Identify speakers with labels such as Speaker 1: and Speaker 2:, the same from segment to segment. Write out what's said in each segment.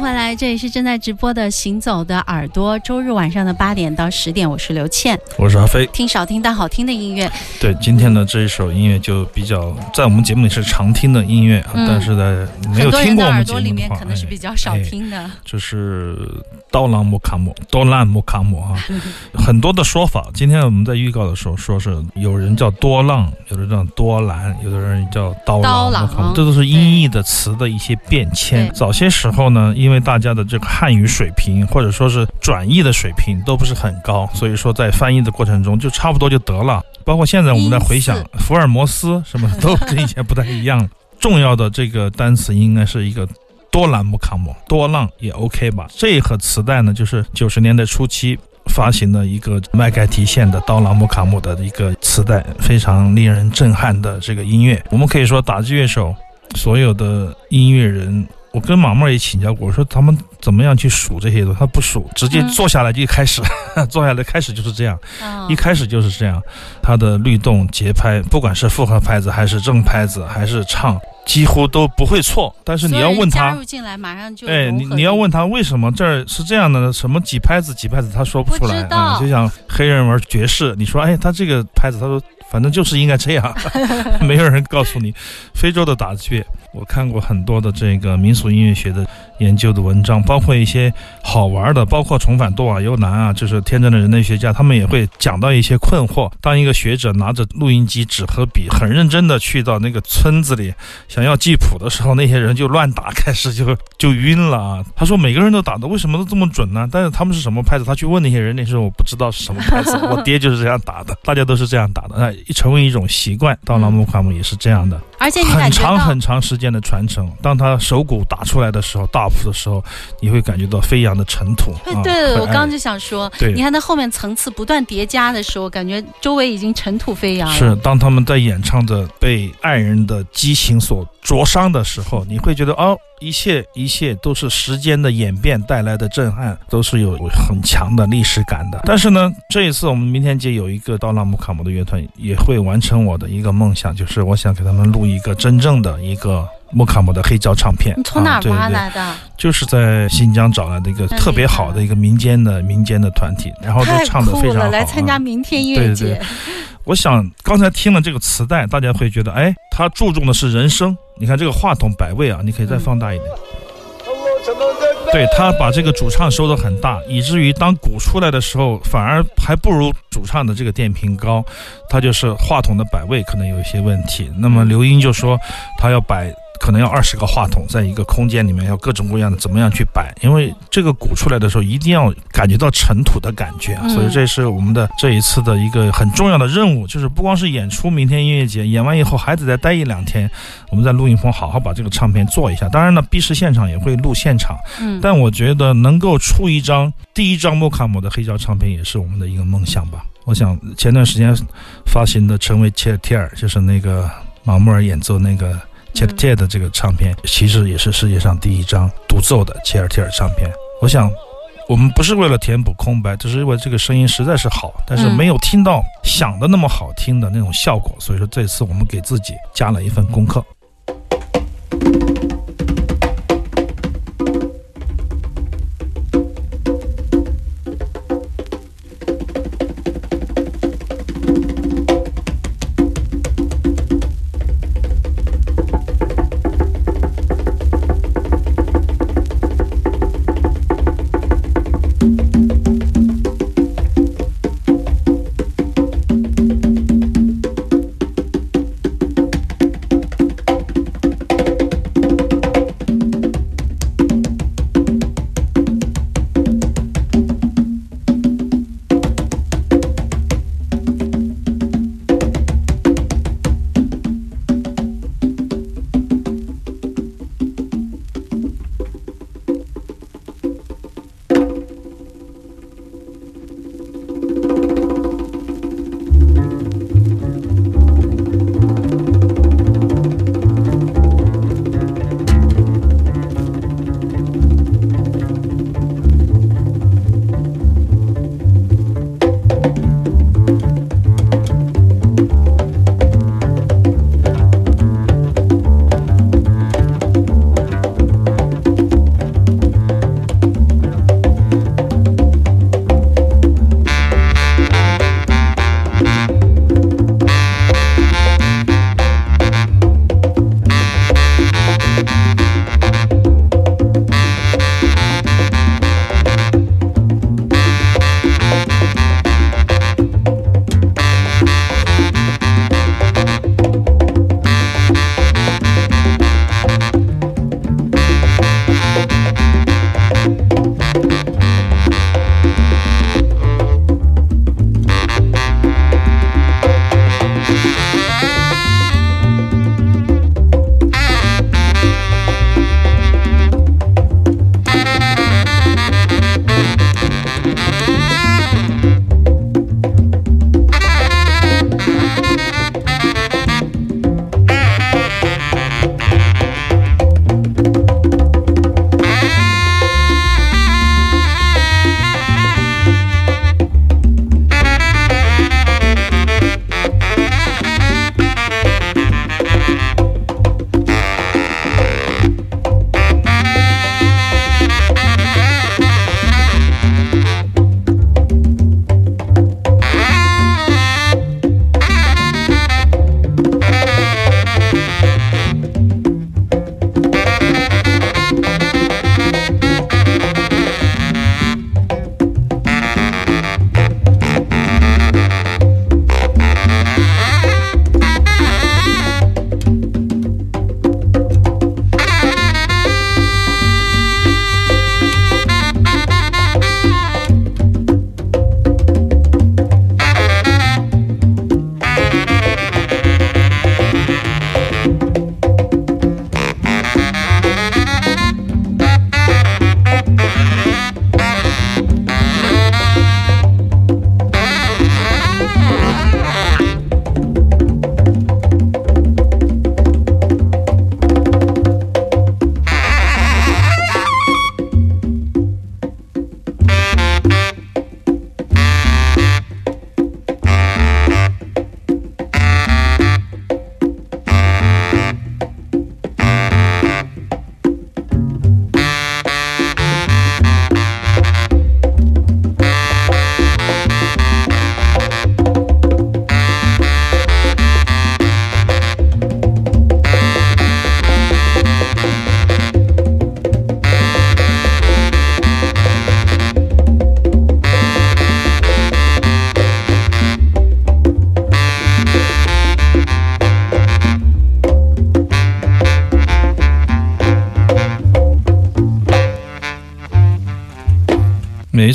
Speaker 1: 回来，这里是正在直播的《行走的耳朵》，周日晚上的八点到十点，我是刘倩，
Speaker 2: 我是阿飞。
Speaker 1: 听少听但好听的音乐。
Speaker 2: 对，今天的这一首音乐就比较在我们节目里是常听的音乐，但是在没有听过我们节目
Speaker 1: 里面可能是比较少听的。
Speaker 2: 就是刀郎木卡姆，多浪木卡姆哈，很多的说法。今天我们在预告的时候说是有人叫多浪，有的叫多兰，有的人叫刀郎莫卡姆，这都是音译的词的一些变迁。早些时候呢，因为大家的这个汉语水平或者说是转译的水平都不是很高，所以说在翻译的过程中就差不多就得了。包括现在我们在回想 福尔摩斯什么都跟以前不太一样。重要的这个单词应该是一个多兰姆卡姆，多浪也 OK 吧？这一盒磁带呢，就是九十年代初期发行的一个麦盖提县的刀郎姆卡姆的一个磁带，非常令人震撼的这个音乐。我们可以说打击乐手，所有的音乐人。我跟马妹也请教过，我说他们怎么样去数这些东西？他不数，直接坐下来就开始，坐下来开始就是这样，一开始就是这样。他的律动、节拍，不管是复合拍子还是正拍子还是唱，几乎都不会错。但是你要问他，
Speaker 1: 加入进来马上就
Speaker 2: 哎，你你要问他为什么这儿是这样的？什么几拍子几拍子，他说不出来啊。就像黑人玩爵士，你说哎，他这个拍子，他说反正就是应该这样，没有人告诉你。非洲的打击乐。我看过很多的这个民俗音乐学的研究的文章，包括一些好玩的，包括重返多瓦尤南啊，就是天真的人类学家，他们也会讲到一些困惑。当一个学者拿着录音机、纸和笔，很认真的去到那个村子里，想要记谱的时候，那些人就乱打，开始就就晕了啊。他说每个人都打的，为什么都这么准呢？但是他们是什么拍子？他去问那些人，那时候我不知道是什么拍子。我爹就是这样打的，大家都是这样打的，那一成为一种习惯。到拉姆卡姆也是这样的，
Speaker 1: 而且
Speaker 2: 很长很长时。间的传承，当他手鼓打出来的时候，大谱的时候，你会感觉到飞扬的尘土。
Speaker 1: 对，我刚刚就想说，你看他后面层次不断叠加的时候，感觉周围已经尘土飞扬了。
Speaker 2: 是，当他们在演唱着被爱人的激情所灼伤的时候，你会觉得哦。一切一切都是时间的演变带来的震撼，都是有很强的历史感的。但是呢，这一次我们明天节有一个刀郎姆卡姆的乐团也会完成我的一个梦想，就是我想给他们录一个真正的一个穆卡姆的黑胶唱片。
Speaker 1: 你从哪挖来的？
Speaker 2: 就是在新疆找来的一个特别好的一个民间的民间的团体，然后都唱的非常好。
Speaker 1: 来参加明天音乐节。
Speaker 2: 我想刚才听了这个磁带，大家会觉得，哎，他注重的是人声。你看这个话筒摆位啊，你可以再放大一点。对他把这个主唱收得很大，以至于当鼓出来的时候，反而还不如主唱的这个电平高。他就是话筒的摆位可能有一些问题。那么刘英就说他要摆。可能要二十个话筒，在一个空间里面要各种各样的怎么样去摆？因为这个鼓出来的时候一定要感觉到尘土的感觉啊，所以这是我们的这一次的一个很重要的任务，就是不光是演出，明天音乐节演完以后还得再待一两天，我们在录音棚好好把这个唱片做一下。当然呢，B 市现场也会录现场，嗯，但我觉得能够出一张第一张莫卡姆的黑胶唱片也是我们的一个梦想吧。我想前段时间发行的《成为切尔提尔》，就是那个马穆尔演奏那个。切尔提尔的这个唱片，其实也是世界上第一张独奏的切尔切尔唱片。我想，我们不是为了填补空白，只是因为这个声音实在是好，但是没有听到想的那么好听的那种效果。所以说，这次我们给自己加了一份功课。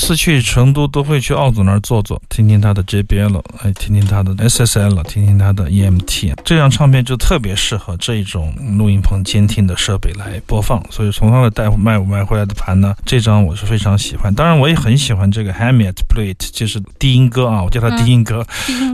Speaker 2: 次去成都都会去奥总那儿坐坐，听听他的 JBL，哎，听听他的 SSL，听听他的 EMT。这张唱片就特别适合这种录音棚监听的设备来播放。所以从他的带卖买回来的盘呢，这张我是非常喜欢。当然，我也很喜欢这个 Hammett Plate，就是低音哥啊，我叫他低音哥。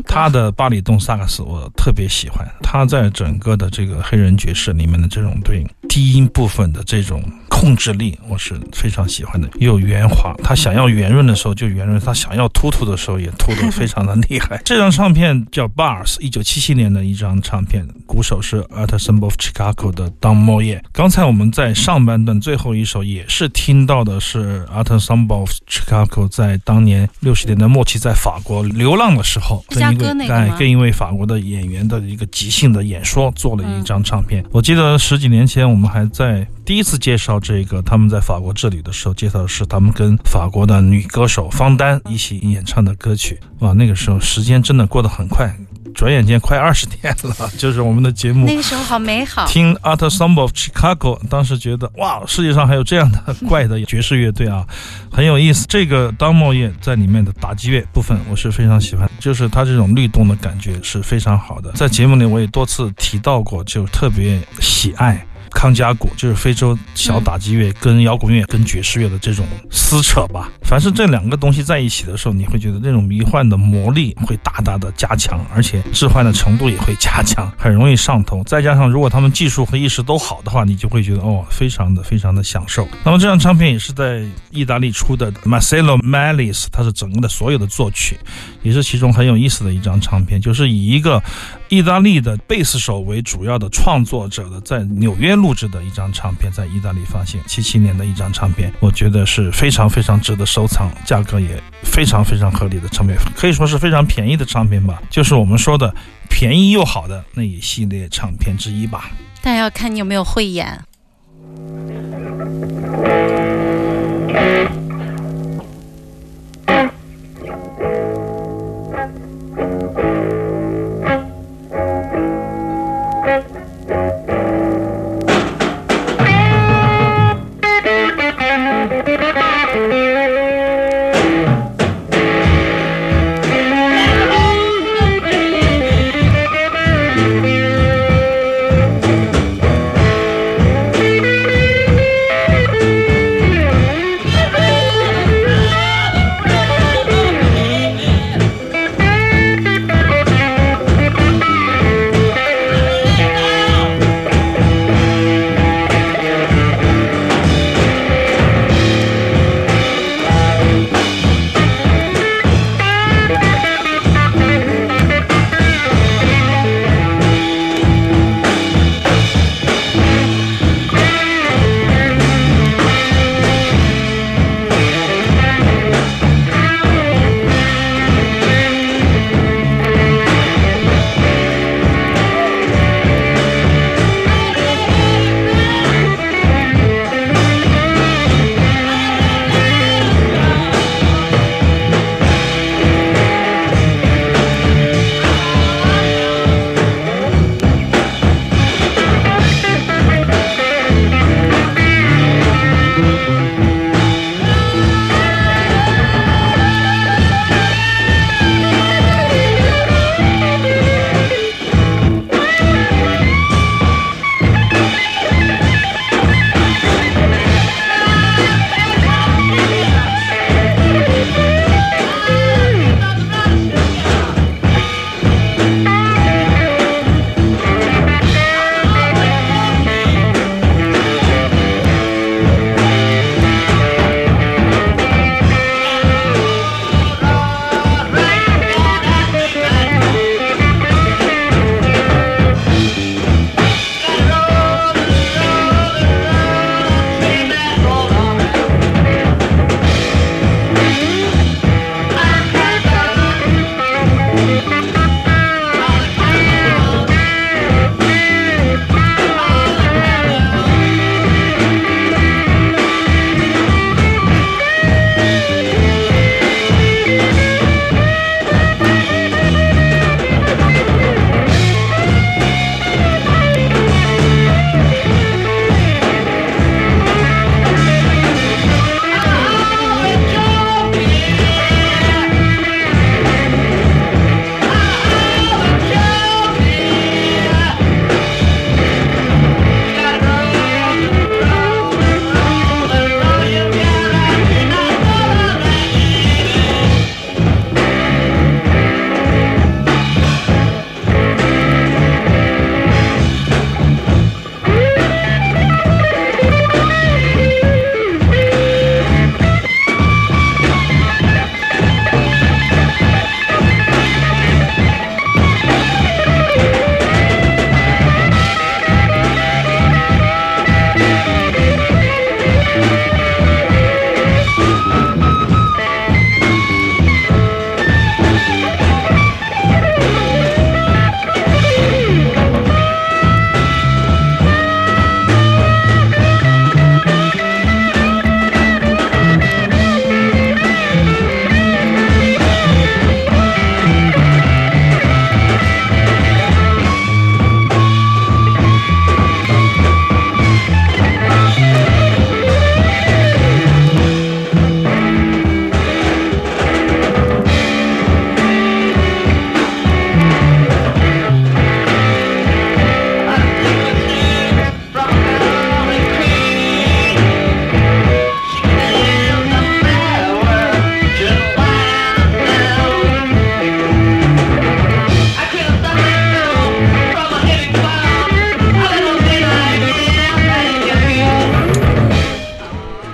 Speaker 2: 他的巴里顿萨克斯我特别喜欢，他在整个的这个黑人爵士里面的这种对低音部分的这种。控制力我是非常喜欢的，又圆滑。他想要圆润的时候就圆润，他想要突突的时候也突得非常的厉害。这张唱片叫 Bars，一九七七年的一张唱片，鼓手是 Art s y m b o l of Chicago 的 Don Moye。刚才我们在上半段最后一首也是听到的是 Art s y m b o l of Chicago 在当年六十年代末期在法国流浪的时候，
Speaker 1: 跟一位
Speaker 2: 跟一位法国的演员的一个即兴的演说做了一张唱片。我记得十几年前我们还在。第一次介绍这个，他们在法国这里的时候，介绍的是他们跟法国的女歌手方丹一起演唱的歌曲。哇，那个时候时间真的过得很快，转眼间快二十天了。就是我们的节目，
Speaker 1: 那个时候好美好。
Speaker 2: 听 Art Ensemble of Chicago，当时觉得哇，世界上还有这样的怪的爵士乐队啊，很有意思。这个当茂业在里面的打击乐部分，我是非常喜欢，就是它这种律动的感觉是非常好的。在节目里我也多次提到过，就特别喜爱。康加鼓就是非洲小打击乐，跟摇滚乐、跟爵士乐的这种撕扯吧。凡是这两个东西在一起的时候，你会觉得那种迷幻的魔力会大大的加强，而且置换的程度也会加强，很容易上头。再加上如果他们技术和意识都好的话，你就会觉得哦，非常的非常的享受。那么这张唱片也是在意大利出的，Marcello Malis，他是整个的所有的作曲，也是其中很有意思的一张唱片，就是以一个。意大利的贝斯手为主要的创作者的，在纽约录制的一张唱片，在意大利发行，七七年的一张唱片，我觉得是非常非常值得收藏，价格也非常非常合理的唱片，可以说是非常便宜的唱片吧，就是我们说的便宜又好的那一系列唱片之一吧。
Speaker 1: 但要看你有没有慧眼。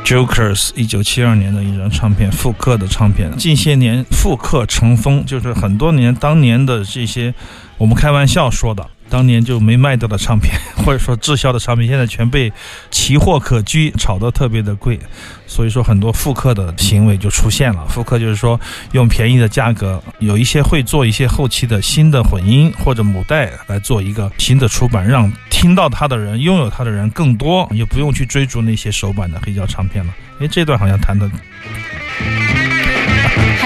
Speaker 2: Jokers 一九七二年的一张唱片，复刻的唱片。近些年复刻成风，就是很多年当年的这些，我们开玩笑说的。当年就没卖掉的唱片，或者说滞销的唱片，现在全被奇货可居，炒得特别的贵，所以说很多复刻的行为就出现了。复刻就是说用便宜的价格，有一些会做一些后期的新的混音或者母带来做一个新的出版，让听到它的人、拥有它的人更多，也不用去追逐那些首版的黑胶唱片了。哎，这段好像弹的。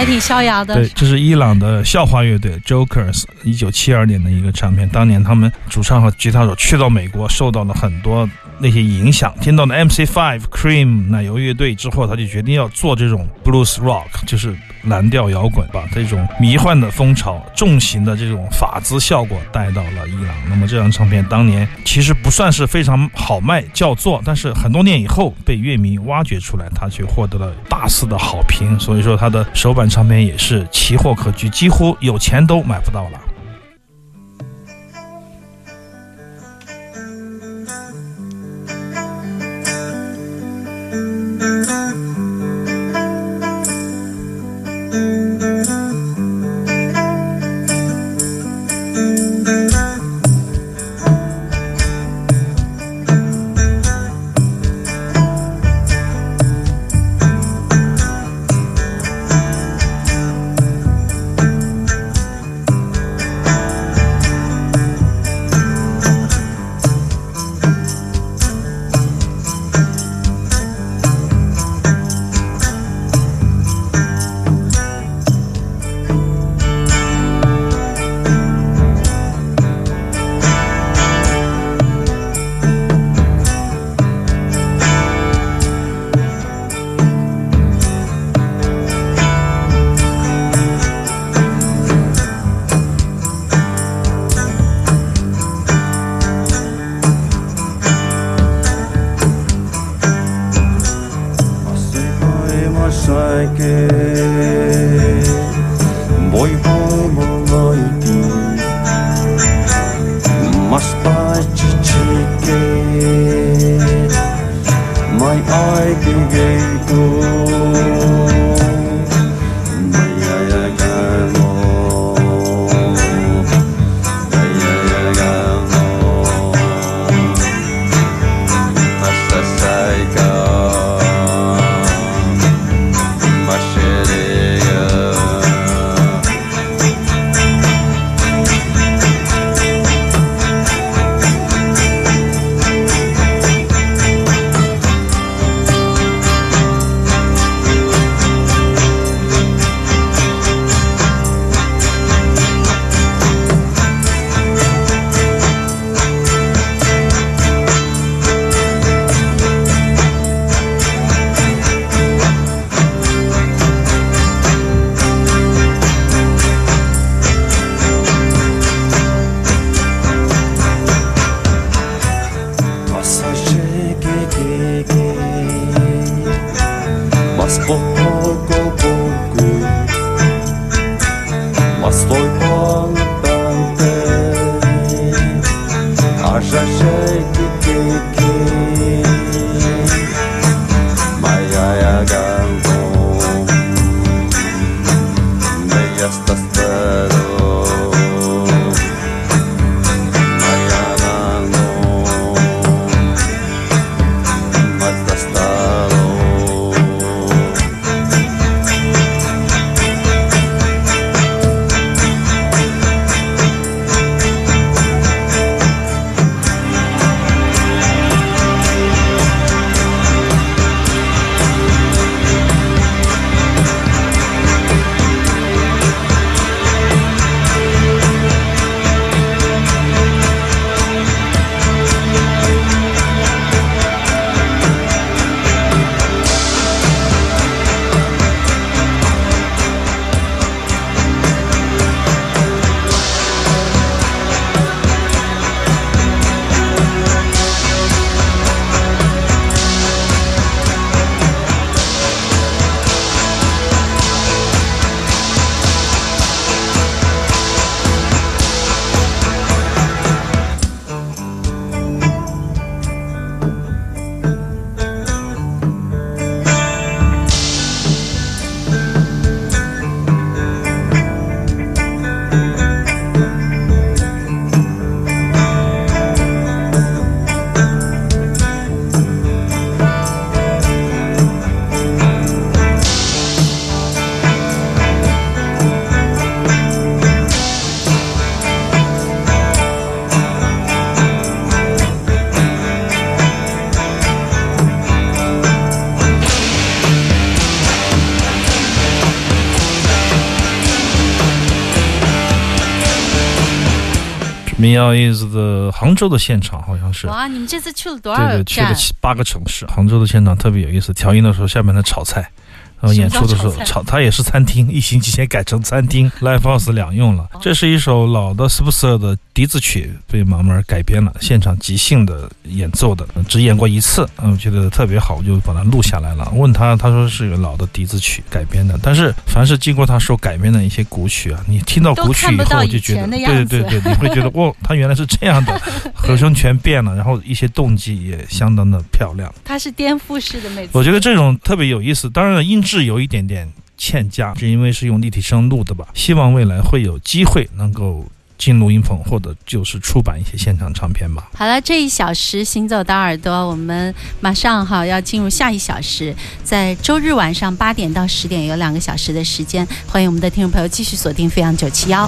Speaker 1: 还挺逍遥的。
Speaker 2: 对，这是伊朗的校花乐队 Jokers 一九七二年的一个唱片。当年他们主唱和吉他手去到美国，受到了很多。那些影响，听到了 MC Five、Cream 奶油乐队之后，他就决定要做这种 Blues Rock，就是蓝调摇滚，把这种迷幻的风潮、重型的这种法兹效果带到了伊朗。那么这张唱片当年其实不算是非常好卖，叫做，但是很多年以后被乐迷挖掘出来，他却获得了大肆的好评。所以说他的首版唱片也是奇货可居，几乎有钱都买不到了。民谣 is 的杭州的现场好像是。
Speaker 3: 哇，你们这次去了多少
Speaker 2: 对对，去了七八个城市。杭州的现场特别有意思，调音的时候下面在炒菜。然后演出的时候，炒它也是餐厅，一星期前改成餐厅，live house 两用了。这是一首老的 s p 斯 e r 的笛子曲，被毛毛改编了，现场即兴的演奏的，只演过一次，嗯，我觉得特别好，我就把它录下来了。问他，他说是老的笛子曲改编的，但是凡是经过他说改编的一些古曲啊，你听到古曲以后就觉得，对对对对，你会觉得 哦，他原来是这样的，和声全变了，然后一些动机也相当的漂亮。
Speaker 3: 它是颠覆式的，每次
Speaker 2: 我觉得这种特别有意思。当然了，音。质有一点点欠佳，是因为是用立体声录的吧？希望未来会有机会能够进录音棚，或者就是出版一些现场唱片吧。
Speaker 3: 好了，这一小时行走的耳朵，我们马上哈要进入下一小时，在周日晚上八点到十点有两个小时的时间，欢迎我们的听众朋友继续锁定飞扬九七幺。